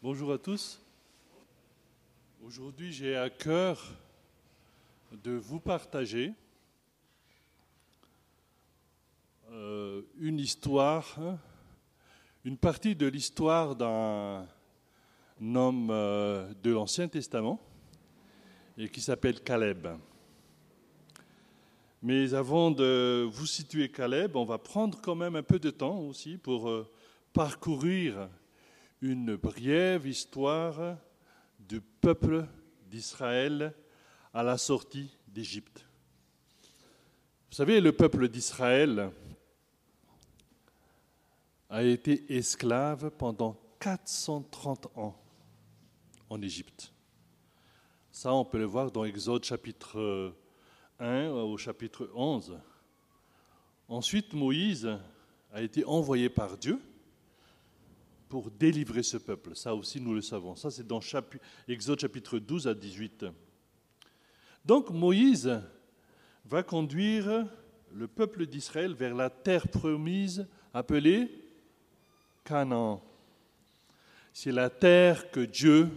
Bonjour à tous. Aujourd'hui, j'ai à cœur de vous partager euh, une histoire, hein, une partie de l'histoire d'un homme euh, de l'Ancien Testament et qui s'appelle Caleb. Mais avant de vous situer Caleb, on va prendre quand même un peu de temps aussi pour euh, parcourir une brève histoire du peuple d'Israël à la sortie d'Égypte. Vous savez, le peuple d'Israël a été esclave pendant 430 ans en Égypte. Ça, on peut le voir dans Exode chapitre 1 au chapitre 11. Ensuite, Moïse a été envoyé par Dieu pour délivrer ce peuple. Ça aussi, nous le savons. Ça, c'est dans Exode chapitre 12 à 18. Donc, Moïse va conduire le peuple d'Israël vers la terre promise appelée Canaan. C'est la terre que Dieu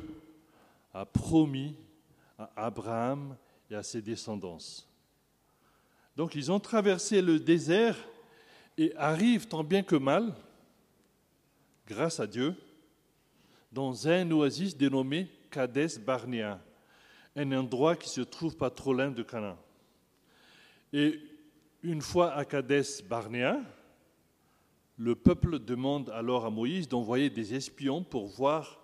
a promis à Abraham et à ses descendants. Donc ils ont traversé le désert et arrivent tant bien que mal grâce à Dieu, dans un oasis dénommé Kades Barnea, un endroit qui se trouve pas trop loin de Canaan. Et une fois à Kades Barnea, le peuple demande alors à Moïse d'envoyer des espions pour voir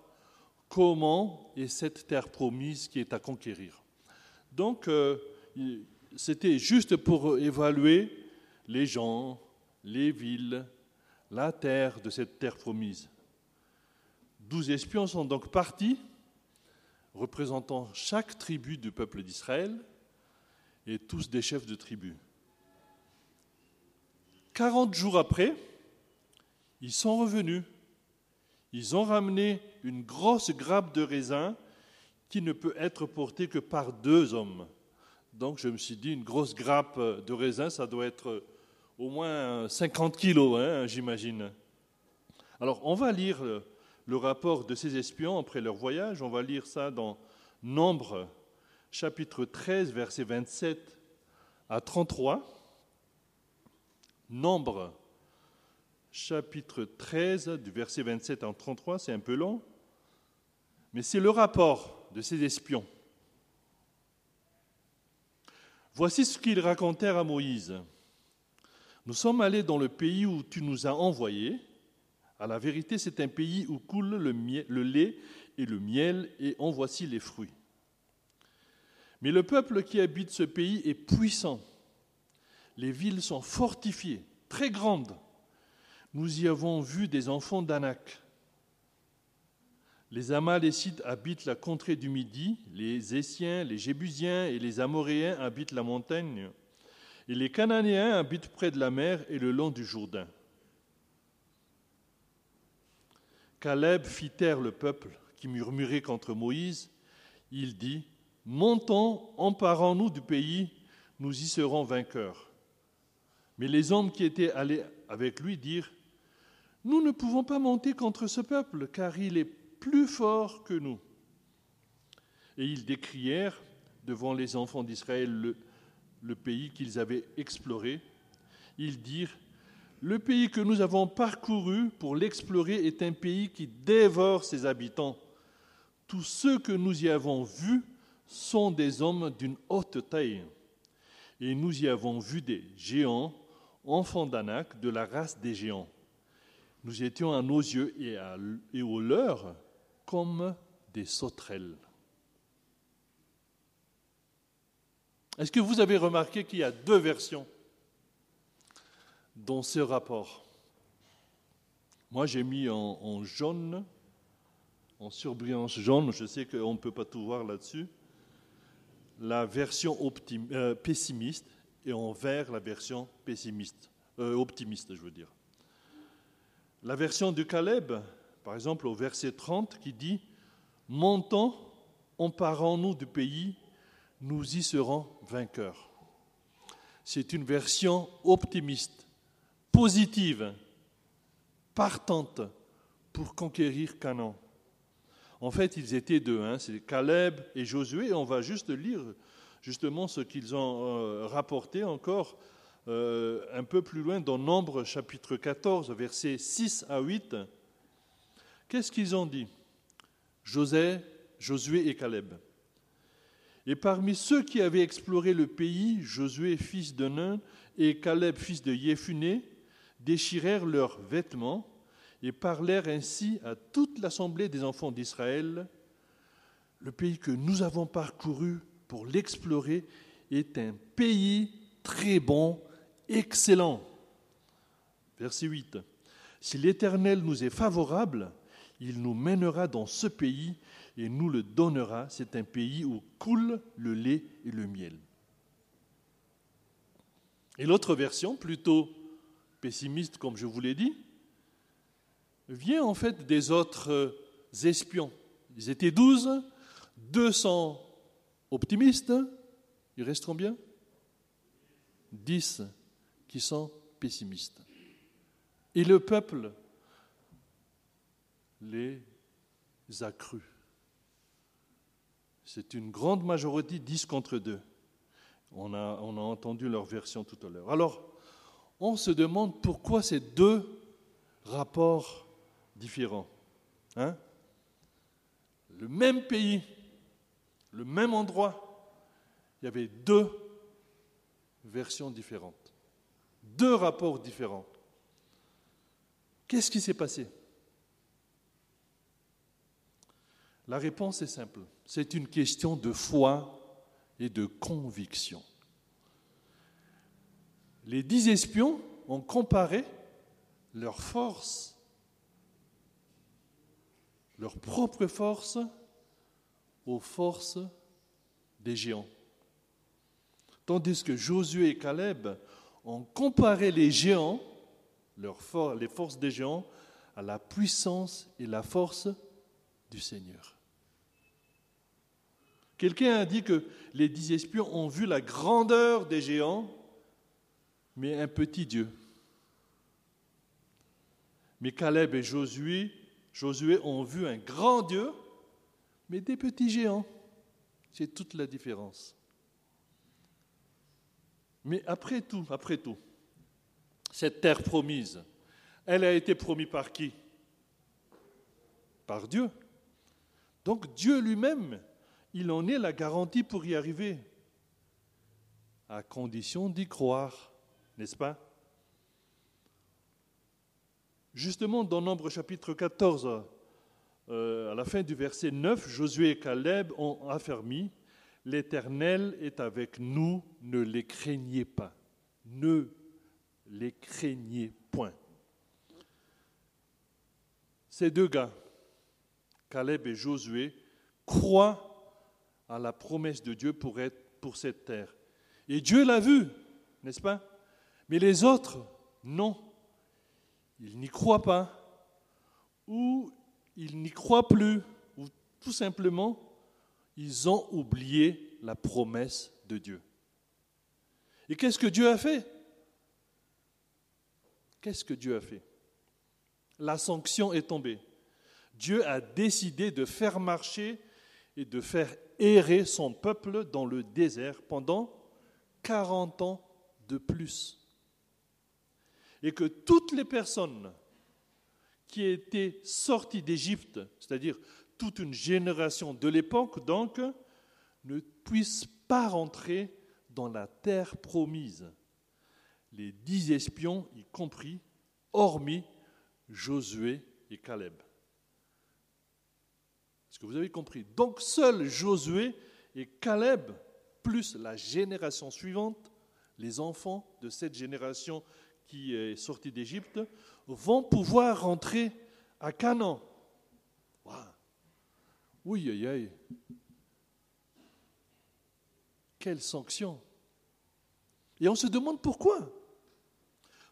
comment est cette terre promise qui est à conquérir. Donc, euh, c'était juste pour évaluer les gens, les villes, la terre de cette terre promise. Douze espions sont donc partis, représentant chaque tribu du peuple d'Israël, et tous des chefs de tribu. Quarante jours après, ils sont revenus. Ils ont ramené une grosse grappe de raisin qui ne peut être portée que par deux hommes. Donc je me suis dit, une grosse grappe de raisin, ça doit être au moins 50 kilos, hein, j'imagine. Alors, on va lire le rapport de ces espions après leur voyage. On va lire ça dans Nombre, chapitre 13, versets 27 à 33. Nombre, chapitre 13, du verset 27 à 33, c'est un peu long, mais c'est le rapport de ces espions. Voici ce qu'ils racontèrent à Moïse. Nous sommes allés dans le pays où tu nous as envoyés. À la vérité, c'est un pays où coule le, lait et le miel, et en voici les fruits. Mais le peuple qui habite ce pays est puissant. Les villes sont fortifiées, très grandes. Nous y avons vu des enfants d'Anak. Les Amalécites habitent la contrée du Midi, les Essiens, les Jébusiens et les Amoréens habitent la montagne. Et les Cananéens habitent près de la mer et le long du Jourdain. Caleb fit taire le peuple qui murmurait contre Moïse. Il dit Montons, emparons-nous du pays, nous y serons vainqueurs. Mais les hommes qui étaient allés avec lui dirent Nous ne pouvons pas monter contre ce peuple, car il est plus fort que nous. Et ils décrièrent devant les enfants d'Israël le, le pays qu'ils avaient exploré. Ils dirent, le pays que nous avons parcouru pour l'explorer est un pays qui dévore ses habitants. Tous ceux que nous y avons vus sont des hommes d'une haute taille. Et nous y avons vu des géants, enfants d'Anak, de la race des géants. Nous étions à nos yeux et, et aux leurs comme des sauterelles. Est-ce que vous avez remarqué qu'il y a deux versions dans ce rapport? Moi, j'ai mis en, jaune, en surbrillance jaune, je sais qu'on ne peut pas tout voir là-dessus, la version euh, pessimiste et en vert la version euh, optimiste, je veux dire. La version de Caleb, par exemple au verset 30, qui dit Montons, emparons-nous du pays nous y serons vainqueurs. C'est une version optimiste, positive, partante pour conquérir Canaan. En fait, ils étaient deux, hein, c'est Caleb et Josué, on va juste lire justement ce qu'ils ont euh, rapporté encore euh, un peu plus loin dans Nombre chapitre 14, versets 6 à 8. Qu'est-ce qu'ils ont dit? José, Josué et Caleb. Et parmi ceux qui avaient exploré le pays, Josué, fils de Nun, et Caleb, fils de Yéphuné, déchirèrent leurs vêtements et parlèrent ainsi à toute l'assemblée des enfants d'Israël. Le pays que nous avons parcouru pour l'explorer est un pays très bon, excellent. Verset 8. Si l'Éternel nous est favorable, il nous mènera dans ce pays et nous le donnera. C'est un pays où coule le lait et le miel. Et l'autre version, plutôt pessimiste comme je vous l'ai dit, vient en fait des autres espions. Ils étaient douze, deux sont optimistes, il reste combien Dix qui sont pessimistes. Et le peuple les a crus. C'est une grande majorité, 10 contre 2. On a, entendu leur version tout à l'heure. Alors, on se demande pourquoi ces deux rapports différents. Hein? Le même pays, le même endroit, il y avait deux versions différentes, deux rapports différents. Qu'est-ce qui s'est passé? La réponse est simple. C'est une question de foi et de conviction. Les dix espions ont comparé leur force, leur propre force, aux forces des géants. Tandis que Josué et Caleb ont comparé les géants, les forces des géants, à la puissance et la force du Seigneur. Quelqu'un a dit que les dix espions ont vu la grandeur des géants, mais un petit Dieu. Mais Caleb et Josué, Josué ont vu un grand Dieu, mais des petits géants. C'est toute la différence. Mais après tout, après tout, cette terre promise, elle a été promise par qui? Par Dieu. Donc Dieu lui-même il en est la garantie pour y arriver, à condition d'y croire, n'est-ce pas? Justement, dans Nombre chapitre 14, euh, à la fin du verset 9, Josué et Caleb ont affermi, L'Éternel est avec nous, ne les craignez pas. Ne les craignez point. Ces deux gars, Caleb et Josué, croient à la promesse de Dieu pour, être, pour cette terre. Et Dieu l'a vu, n'est-ce pas? Mais les autres, non. Ils n'y croient pas, ou ils n'y croient plus, ou tout simplement, ils ont oublié la promesse de Dieu. Et qu'est-ce que Dieu a fait? Qu'est-ce que Dieu a fait? La sanction est tombée. Dieu a décidé de faire marcher et de faire errer son peuple dans le désert pendant 40 ans de plus. Et que toutes les personnes qui étaient sorties d'Égypte, c'est-à-dire toute une génération de l'époque, donc, ne puissent pas rentrer dans la terre promise. Les dix espions y compris, hormis Josué et Caleb. Est-ce que vous avez compris? Donc seul Josué et Caleb, plus la génération suivante, les enfants de cette génération qui est sortie d'Égypte, vont pouvoir rentrer à Canaan. Oui, aïe, aïe. Quelle sanction. Et on se demande pourquoi?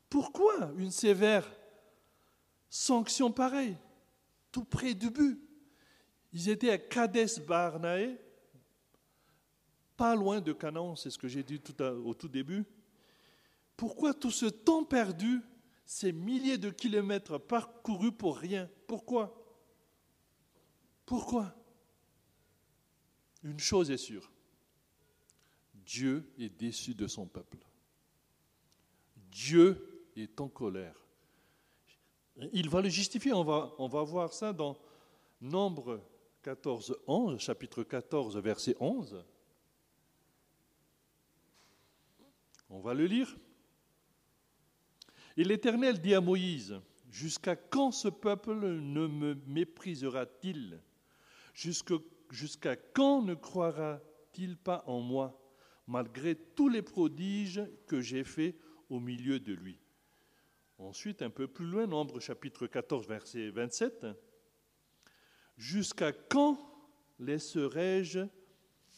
Pourquoi une sévère sanction pareille, tout près du but? Ils étaient à Kades Barnae, pas loin de Canaan, c'est ce que j'ai dit au tout début. Pourquoi tout ce temps perdu, ces milliers de kilomètres parcourus pour rien? Pourquoi? Pourquoi? Une chose est sûre, Dieu est déçu de son peuple. Dieu est en colère. Il va le justifier, on va, on va voir ça dans Nombre 14, 11, chapitre 14, verset 11. On va le lire. Et l'Éternel dit à Moïse, Jusqu'à quand ce peuple ne me méprisera-t-il? Jusqu'à quand ne croira-t-il pas en moi, malgré tous les prodiges que j'ai faits au milieu de lui? Ensuite, un peu plus loin, Nombre chapitre 14, verset 27. Jusqu'à quand laisserai-je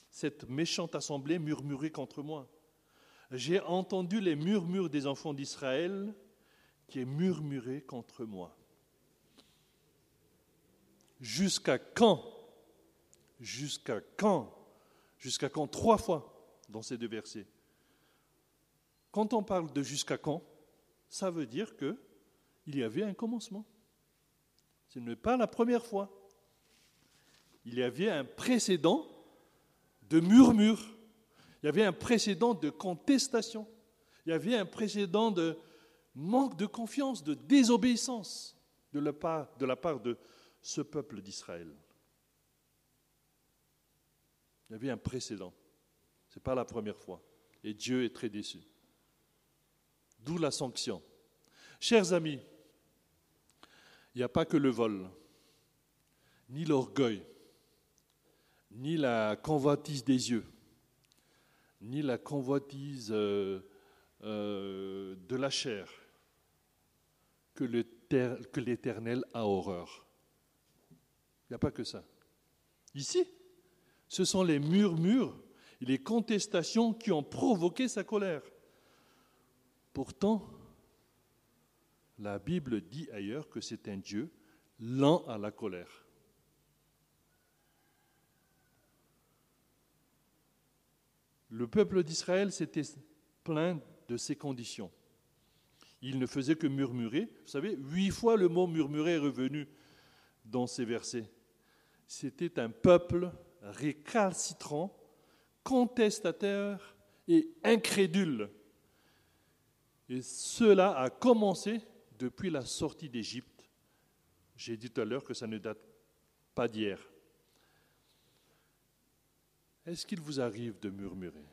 cette méchante assemblée murmurer contre moi? J'ai entendu les murmures des enfants d'Israël qui est murmuré contre moi. Jusqu'à quand? Jusqu'à quand? Jusqu'à quand? Trois fois dans ces deux versets. Quand on parle de jusqu'à quand, ça veut dire que il y avait un commencement. Ce n'est pas la première fois. Il y avait un précédent de murmure. Il y avait un précédent de contestation. Il y avait un précédent de manque de confiance, de désobéissance de la part de, ce peuple d'Israël. Il y avait un précédent. Ce n'est pas la première fois. Et Dieu est très déçu. D'où la sanction. Chers amis, il n'y a pas que le vol, ni l'orgueil, ni la convoitise des yeux, ni la convoitise euh, euh, de la chair que l'Éternel a horreur. Il n'y a pas que ça. Ici, ce sont les murmures et les contestations qui ont provoqué sa colère. Pourtant, la Bible dit ailleurs que c'est un Dieu lent à la colère. Le peuple d'Israël s'était plaint de ces conditions. Il ne faisait que murmurer. Vous savez, huit fois le mot murmurer est revenu dans ces versets. C'était un peuple récalcitrant, contestataire et incrédule. Et cela a commencé depuis la sortie d'Égypte. J'ai dit tout à l'heure que ça ne date pas d'hier. Est-ce qu'il vous arrive de murmurer?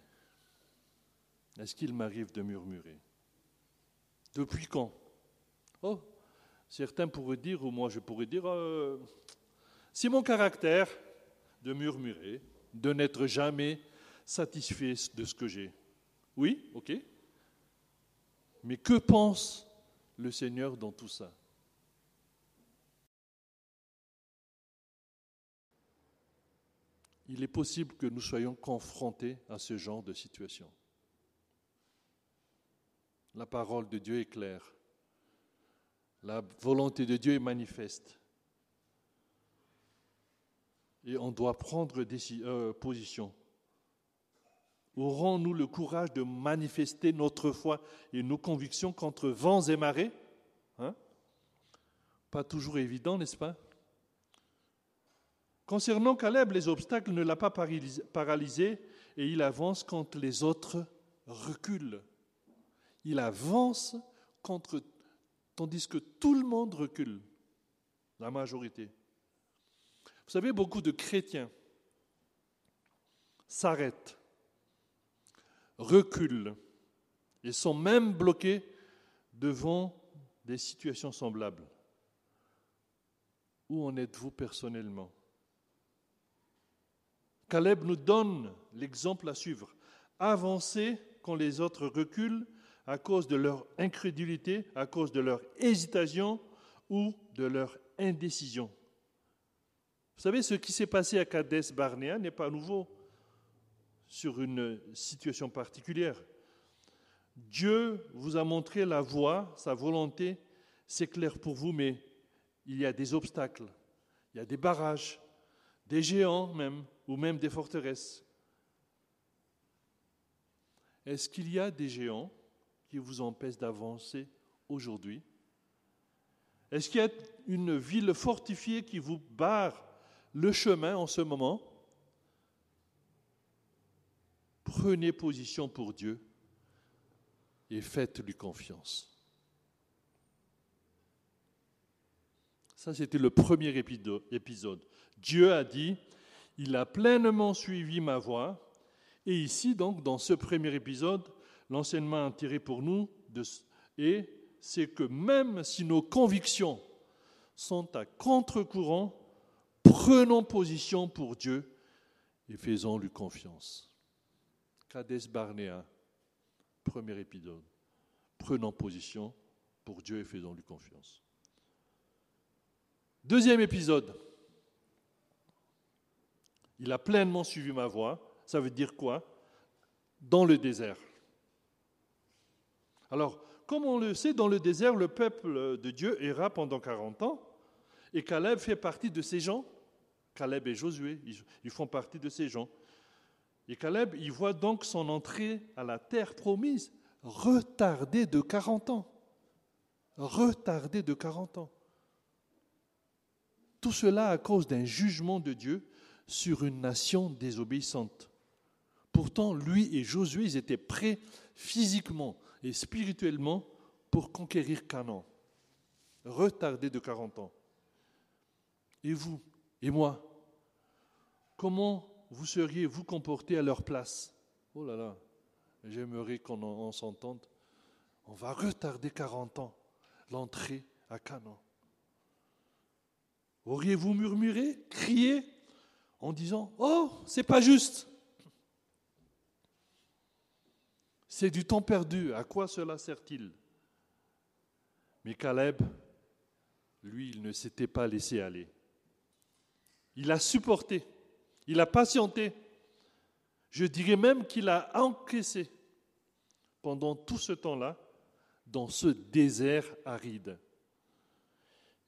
Est-ce qu'il m'arrive de murmurer? Depuis quand? Oh, certains pourraient dire, ou moi je pourrais dire, euh, c'est mon caractère de murmurer, de n'être jamais satisfait de ce que j'ai. Oui, ok. Mais que pense le Seigneur dans tout ça? Il est possible que nous soyons confrontés à ce genre de situation. La parole de Dieu est claire. La volonté de Dieu est manifeste. Et on doit prendre euh, position. Aurons-nous le courage de manifester notre foi et nos convictions contre vents et marées? Hein? Pas toujours évident, n'est-ce pas? Concernant Caleb, les obstacles ne l'ont pas paralysé et il avance quand les autres reculent. Il avance contre, tandis que tout le monde recule, la majorité. Vous savez, beaucoup de chrétiens s'arrêtent, reculent et sont même bloqués devant des situations semblables. Où en êtes-vous personnellement? Caleb nous donne l'exemple à suivre. Avancer quand les autres reculent à cause de leur incrédulité, à cause de leur hésitation ou de leur indécision. Vous savez, ce qui s'est passé à Kadesh Barnea n'est pas nouveau sur une situation particulière. Dieu vous a montré la voie, sa volonté, c'est clair pour vous, mais il y a des obstacles, il y a des barrages, des géants même, ou même des forteresses. Est-ce qu'il y a des géants qui vous empêchent d'avancer aujourd'hui? Est-ce qu'il y a une ville fortifiée qui vous barre le chemin en ce moment? Prenez position pour Dieu et faites-lui confiance. Ça, c'était le premier épisode. Dieu a dit, il a pleinement suivi ma voie. Et ici, donc, dans ce premier épisode, l'enseignement tiré pour nous est, c'est que même si nos convictions sont à contre-courant, prenons position pour Dieu et faisons-lui confiance. Cades Barnea, premier épisode. Prenons position pour Dieu et faisons-lui confiance. Deuxième épisode. Il a pleinement suivi ma voie. Ça veut dire quoi? Dans le désert. Alors, comme on le sait, dans le désert, le peuple de Dieu erra pendant 40 ans. Et Caleb fait partie de ces gens. Caleb et Josué, ils font partie de ces gens. Et Caleb, il voit donc son entrée à la terre promise retardée de 40 ans. Retardée de 40 ans. Tout cela à cause d'un jugement de Dieu sur une nation désobéissante. Pourtant, lui et Josué, ils étaient prêts physiquement et spirituellement pour conquérir Canaan, retardés de 40 ans. Et vous et moi, comment vous seriez vous comporter à leur place? Oh là là, j'aimerais qu'on s'entende. On va retarder 40 ans l'entrée à Canaan. Auriez-vous murmuré, crié? En disant Oh, c'est pas juste C'est du temps perdu, à quoi cela sert-il? Mais Caleb, lui, il ne s'était pas laissé aller. Il a supporté, il a patienté. Je dirais même qu'il a encaissé pendant tout ce temps-là dans ce désert aride.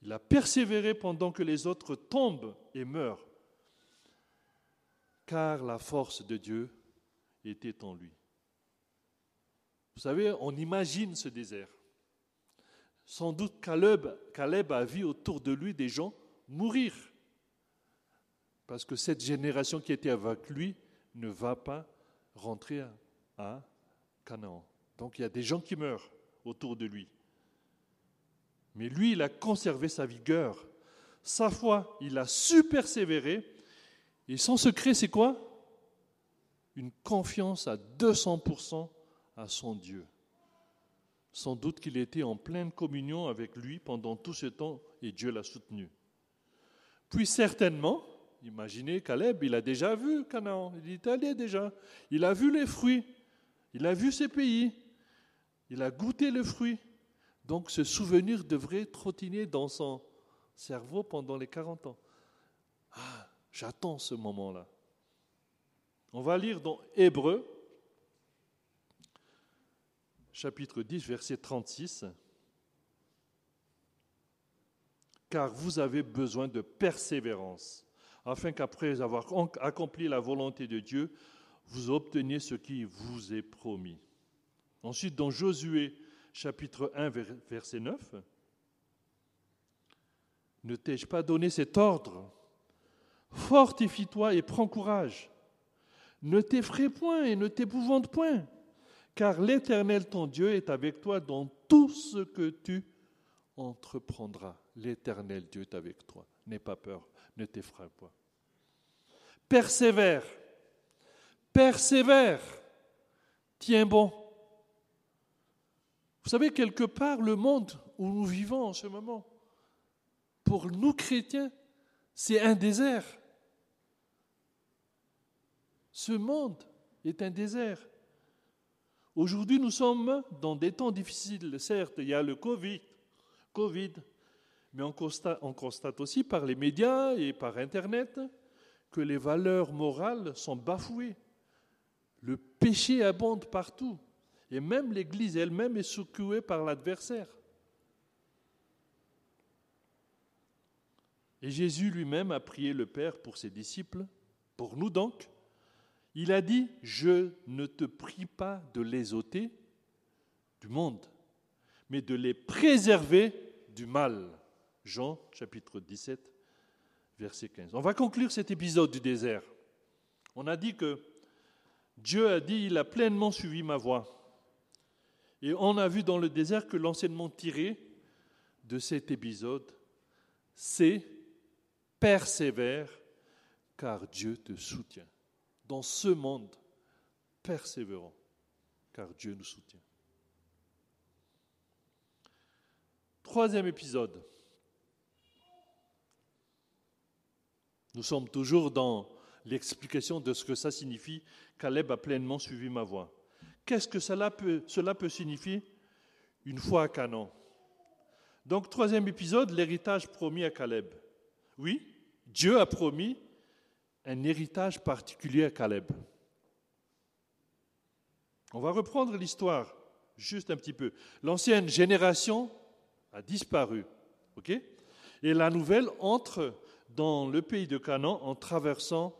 Il a persévéré pendant que les autres tombent et meurent, car la force de Dieu était en lui. Vous savez, on imagine ce désert. Sans doute Caleb, a vu autour de lui des gens mourir, parce que cette génération qui était avec lui ne va pas rentrer à Canaan. Donc il y a des gens qui meurent autour de lui. Mais lui, il a conservé sa vigueur, sa foi, il a su persévérer. Et son secret, c'est quoi? Une confiance à 200% à son Dieu. Sans doute qu'il était en pleine communion avec lui pendant tout ce temps et Dieu l'a soutenu. Puis certainement, imaginez Caleb, il a déjà vu Canaan, il est allé déjà, il a vu les fruits, il a vu ces pays, il a goûté le fruit. Donc ce souvenir devrait trottiner dans son cerveau pendant les 40 ans. Ah, j'attends ce moment-là. On va lire dans Hébreu, chapitre 10, verset 36. Car vous avez besoin de persévérance, afin qu'après avoir accompli la volonté de Dieu, vous obteniez ce qui vous est promis. Ensuite, dans Josué chapitre 1, verset 9. Ne t'ai-je pas donné cet ordre? Fortifie-toi et prends courage. Ne t'effraie point et ne t'épouvante point, car l'Éternel ton Dieu est avec toi dans tout ce que tu entreprendras. L'Éternel Dieu est avec toi. N'aie pas peur, ne t'effraie pas. Persévère, persévère, tiens bon vous savez, quelque part, le monde où nous vivons en ce moment, pour nous chrétiens, c'est un désert. Ce monde est un désert. Aujourd'hui, nous sommes dans des temps difficiles. Certes, il y a le Covid, mais on constate, on constate aussi par les médias et par Internet que les valeurs morales sont bafouées. Le péché abonde partout. Et même l'Église elle-même est secouée par l'adversaire. Et Jésus lui-même a prié le Père pour ses disciples, pour nous donc. Il a dit, je ne te prie pas de les ôter du monde, mais de les préserver du mal. Jean chapitre 17, verset 15. On va conclure cet épisode du désert. On a dit que Dieu a dit, il a pleinement suivi ma voie. Et on a vu dans le désert que l'enseignement tiré de cet épisode, c'est persévère car Dieu te soutient. Dans ce monde, persévérant car Dieu nous soutient. Troisième épisode. Nous sommes toujours dans l'explication de ce que ça signifie. Caleb a pleinement suivi ma voie. Qu'est-ce que cela peut, cela peut signifier une fois à Canaan Donc, troisième épisode, l'héritage promis à Caleb. Oui, Dieu a promis un héritage particulier à Caleb. On va reprendre l'histoire juste un petit peu. L'ancienne génération a disparu. ok? Et la nouvelle entre dans le pays de Canaan en traversant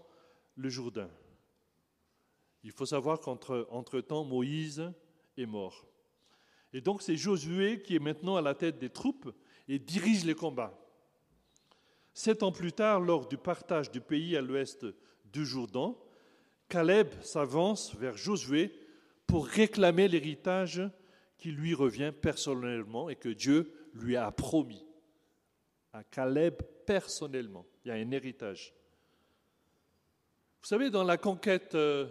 le Jourdain. Il faut savoir qu'entre-temps, Moïse est mort. Et donc c'est Josué qui est maintenant à la tête des troupes et dirige les combats. Sept ans plus tard, lors du partage du pays à l'ouest du Jourdain, Caleb s'avance vers Josué pour réclamer l'héritage qui lui revient personnellement et que Dieu lui a promis. À Caleb personnellement, il y a un héritage. Vous savez, dans la conquête euh,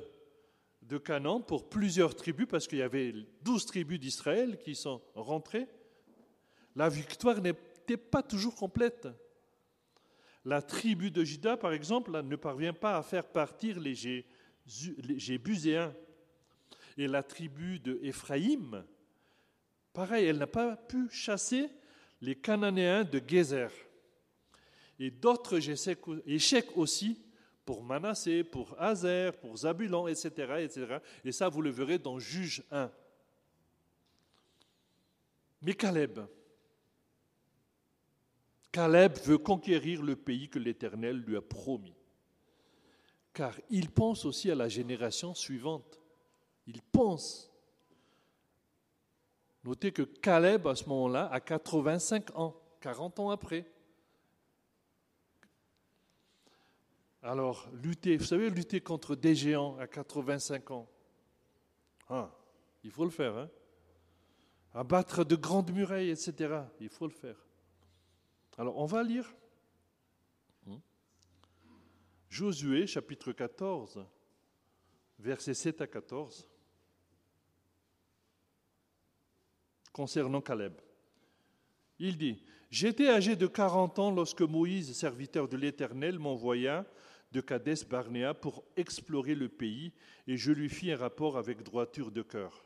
de Canaan, pour plusieurs tribus, parce qu'il y avait douze tribus d'Israël qui sont rentrées, la victoire n'était pas toujours complète. La tribu de Juda, par exemple, ne parvient pas à faire partir les Jébuséens. Et la tribu de Éphraïm, pareil, elle n'a pas pu chasser les Cananéens de Gézer. Et d'autres échecs aussi pour Manassé, pour Azer, pour Zabulon, etc., etc. Et ça, vous le verrez dans Juge 1. Mais Caleb, Caleb veut conquérir le pays que l'Éternel lui a promis. Car il pense aussi à la génération suivante. Il pense. Notez que Caleb, à ce moment-là, a 85 ans, 40 ans après. Alors, lutter, vous savez, lutter contre des géants à 85 ans, ah, il faut le faire. Hein Abattre de grandes murailles, etc. Il faut le faire. Alors, on va lire hmm, Josué, chapitre 14, versets 7 à 14, concernant Caleb. Il dit, J'étais âgé de 40 ans lorsque Moïse, serviteur de l'Éternel, m'envoya de Cadès Barnéa pour explorer le pays, et je lui fis un rapport avec droiture de cœur.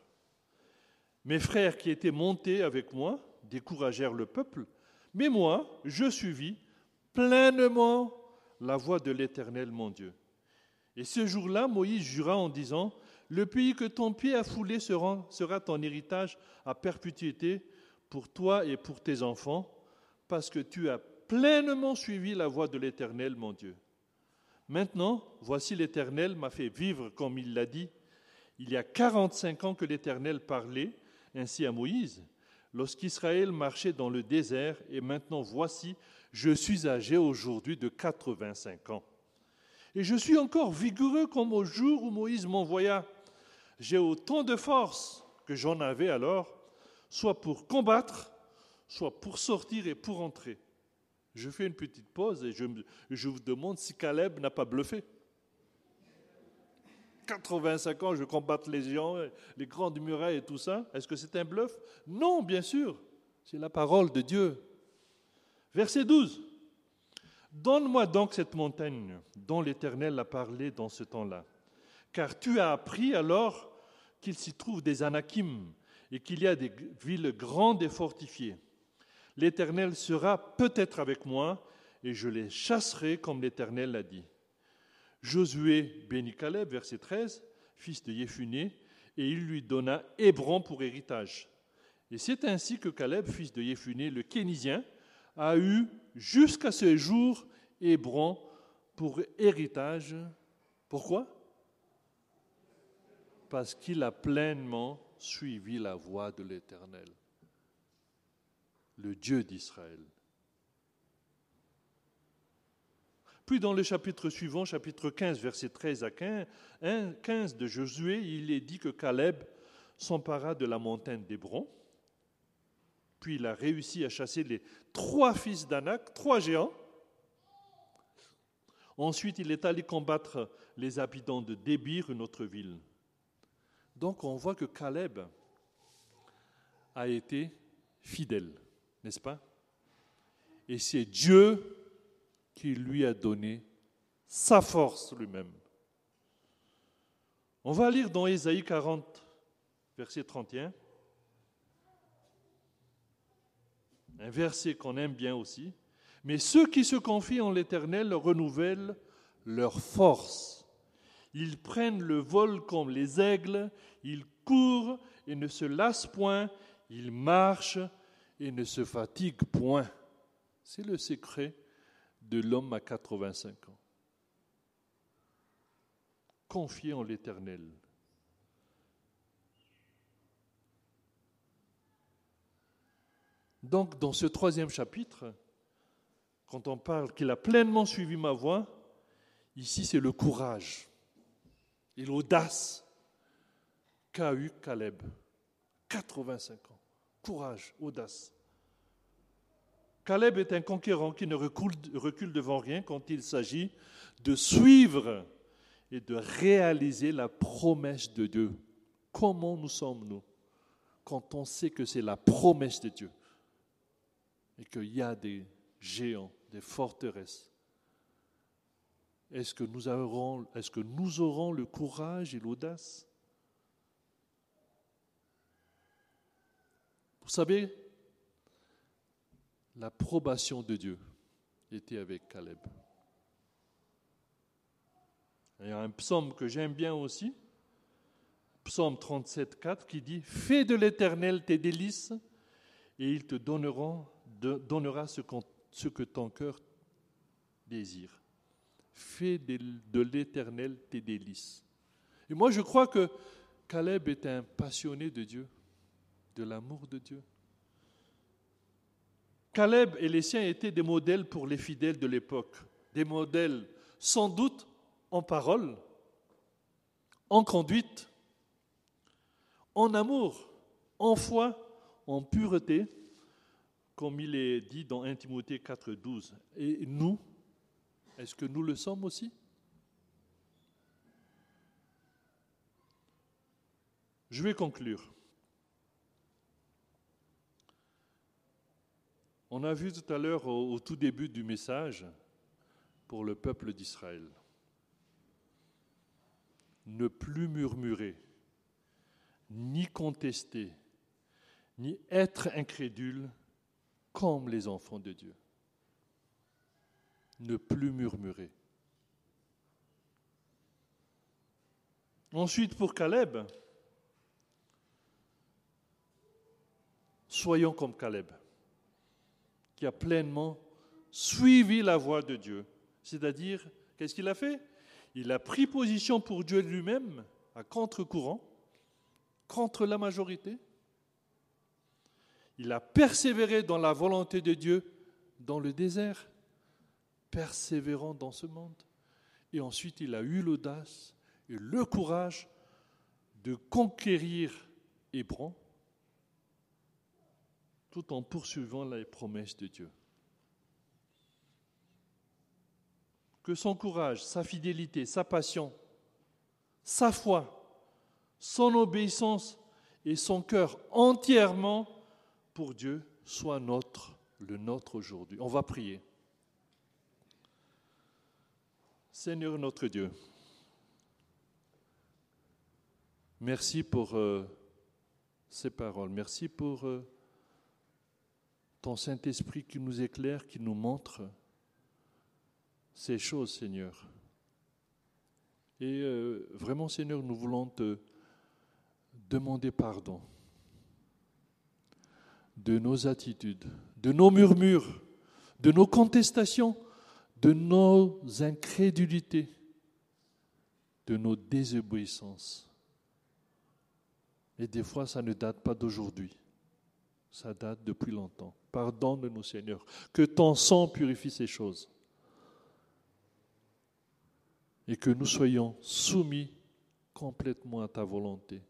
Mes frères qui étaient montés avec moi découragèrent le peuple, mais moi, je suivis pleinement la voie de l'Éternel mon Dieu. Et ce jour-là, Moïse jura en disant, Le pays que ton pied a foulé sera, ton héritage à perpétuité pour toi et pour tes enfants, parce que tu as pleinement suivi la voie de l'Éternel mon Dieu. Maintenant, voici l'Éternel m'a fait vivre comme il l'a dit. Il y a 45 ans que l'Éternel parlait ainsi à Moïse, lorsqu'Israël marchait dans le désert, et maintenant voici, je suis âgé aujourd'hui de 85 ans. Et je suis encore vigoureux comme au jour où Moïse m'envoya. J'ai autant de force que j'en avais alors, soit pour combattre, soit pour sortir et pour entrer. Je fais une petite pause et je, vous demande si Caleb n'a pas bluffé. 85 ans, je combatte les géants, les grandes murailles et tout ça. Est-ce que c'est un bluff? Non, bien sûr. C'est la parole de Dieu. Verset 12. Donne-moi donc cette montagne dont l'Éternel a parlé dans ce temps-là. Car tu as appris alors qu'il s'y trouve des anakim et qu'il y a des villes grandes et fortifiées. L'Éternel sera peut-être avec moi, et je les chasserai comme l'Éternel l'a dit. Josué bénit Caleb, verset 13, fils de Yéphuné, et il lui donna Hébron pour héritage. Et c'est ainsi que Caleb, fils de Yéphuné, le Kénisien, a eu jusqu'à ce jour Hébron pour héritage. Pourquoi? Parce qu'il a pleinement suivi la voie de l'Éternel le Dieu d'Israël. Puis dans le chapitre suivant, chapitre 15, versets 13 à 15, de Josué, il est dit que Caleb s'empara de la montagne d'Hébron. Puis il a réussi à chasser les trois fils d'Anak, trois géants. Ensuite, il est allé combattre les habitants de Débir, une autre ville. Donc on voit que Caleb a été fidèle, n'est-ce pas? Et c'est Dieu qui lui a donné sa force lui-même. On va lire dans Ésaïe 40, verset 31, un verset qu'on aime bien aussi. Mais ceux qui se confient en l'Éternel renouvellent leur force. Ils prennent le vol comme les aigles, ils courent et ne se lassent point, ils marchent et ne se fatiguent point. C'est le secret de l'homme à 85 ans. Confiez en l'Éternel. Donc, dans ce troisième chapitre, quand on parle qu'il a pleinement suivi ma voie, ici c'est le courage et l'audace qu'a eu Caleb. 85 ans. Courage, audace. Caleb est un conquérant qui ne recule, devant rien quand il s'agit de suivre et de réaliser la promesse de Dieu. Comment nous sommes-nous quand on sait que c'est la promesse de Dieu et qu'il y a des géants, des forteresses? Est-ce que, nous aurons, est-ce que nous aurons le courage et l'audace? Vous savez, l'approbation de Dieu était avec Caleb. Il y a un psaume que j'aime bien aussi, psaume 37, 4, qui dit Fais de l'Éternel tes délices, et il te donnera, ce que ton cœur désire. Fais de, de l'Éternel tes délices. Et moi, je crois que Caleb est un passionné de Dieu, de l'amour de Dieu. Caleb et les siens étaient des modèles pour les fidèles de l'époque, des modèles sans doute en parole, en conduite, en amour, en foi, en pureté, comme il est dit dans 1 Timothée 4,12. Et nous, est-ce que nous le sommes aussi? Je vais conclure. On a vu tout à l'heure au, tout début du message pour le peuple d'Israël. Ne plus murmurer, ni contester, ni être incrédule comme les enfants de Dieu. Ne plus murmurer. Ensuite, pour Caleb, soyons comme Caleb qui a pleinement suivi la voie de Dieu. C'est-à-dire, qu'est-ce qu'il a fait? Il a pris position pour Dieu lui-même, à contre-courant, contre la majorité. Il a persévéré dans la volonté de Dieu dans le désert, persévérant dans ce monde. Et ensuite, il a eu l'audace et le courage de conquérir Hébron tout en poursuivant les promesses de Dieu. Que son courage, sa fidélité, sa passion, sa foi, son obéissance et son cœur entièrement pour Dieu soient notre, le nôtre aujourd'hui. On va prier. Seigneur notre Dieu, merci pour euh, ces paroles, merci pour... Euh, ton Saint-Esprit qui nous éclaire, qui nous montre ces choses, Seigneur. Et euh, vraiment, Seigneur, nous voulons te demander pardon de nos attitudes, de nos murmures, de nos contestations, de nos incrédulités, de nos désobéissances. Et des fois, ça ne date pas d'aujourd'hui, ça date depuis longtemps. Pardonne-nous, Seigneur. Que ton sang purifie ces choses. et que nous soyons soumis complètement à ta volonté.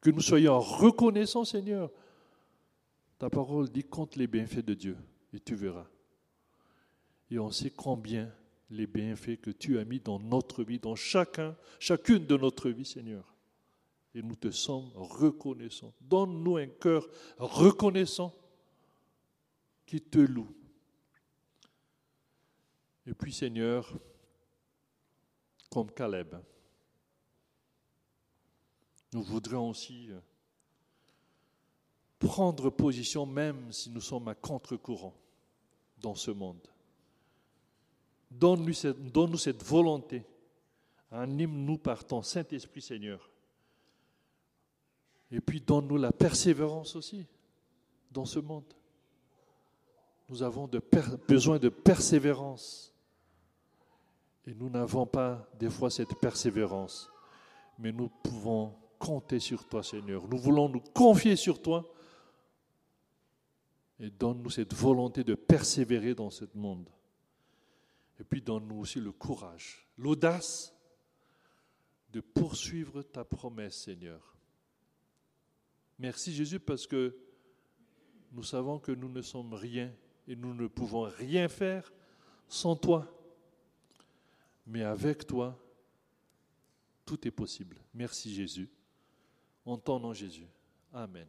Que nous soyons reconnaissants, Seigneur. Ta parole dit compte les bienfaits de Dieu et tu verras. Et on sait combien les bienfaits que tu as mis dans notre vie, dans chacun, chacune de notre vie, Seigneur. Et nous te sommes reconnaissants. Donne-nous un cœur reconnaissant qui te loue. Et puis, Seigneur, comme Caleb, nous voudrions aussi euh, prendre position même si nous sommes à contre-courant dans ce monde. Donne-nous cette, cette, volonté. Anime-nous par ton Saint-Esprit, Seigneur. Et puis donne-nous la persévérance aussi dans ce monde. Nous avons besoin de persévérance. Et nous n'avons pas des fois cette persévérance. Mais nous pouvons compter sur toi, Seigneur. Nous voulons nous confier sur toi. Et donne-nous cette volonté de persévérer dans ce monde. Et puis donne-nous aussi le courage, l'audace de poursuivre ta promesse, Seigneur. Merci Jésus parce que nous savons que nous ne sommes rien et nous ne pouvons rien faire sans toi. Mais avec toi, tout est possible. Merci Jésus. En ton nom Jésus. Amen.